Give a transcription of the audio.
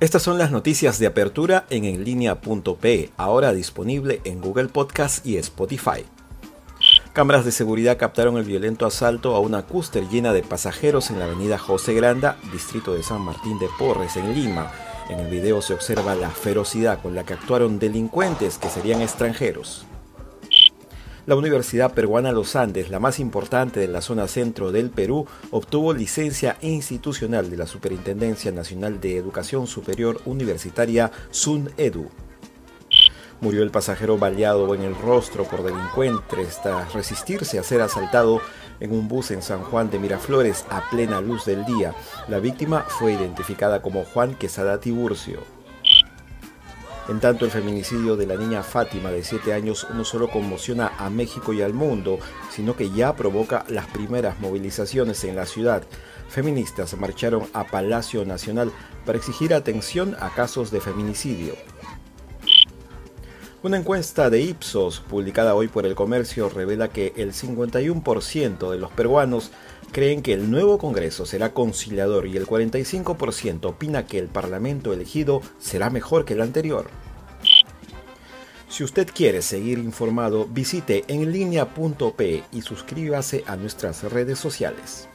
Estas son las noticias de apertura en enlinea.pe, ahora disponible en Google Podcast y Spotify. Cámaras de seguridad captaron el violento asalto a una cúster llena de pasajeros en la avenida José Granda, distrito de San Martín de Porres, en Lima. En el video se observa la ferocidad con la que actuaron delincuentes que serían extranjeros. La Universidad Peruana Los Andes, la más importante de la zona centro del Perú, obtuvo licencia institucional de la Superintendencia Nacional de Educación Superior Universitaria SUNEDU. Murió el pasajero baleado en el rostro por delincuentes tras resistirse a ser asaltado en un bus en San Juan de Miraflores a plena luz del día. La víctima fue identificada como Juan Quesada Tiburcio. En tanto, el feminicidio de la niña Fátima de 7 años no solo conmociona a México y al mundo, sino que ya provoca las primeras movilizaciones en la ciudad. Feministas marcharon a Palacio Nacional para exigir atención a casos de feminicidio. Una encuesta de Ipsos, publicada hoy por el comercio, revela que el 51% de los peruanos creen que el nuevo Congreso será conciliador y el 45% opina que el Parlamento elegido será mejor que el anterior. Si usted quiere seguir informado, visite enlinea.p y suscríbase a nuestras redes sociales.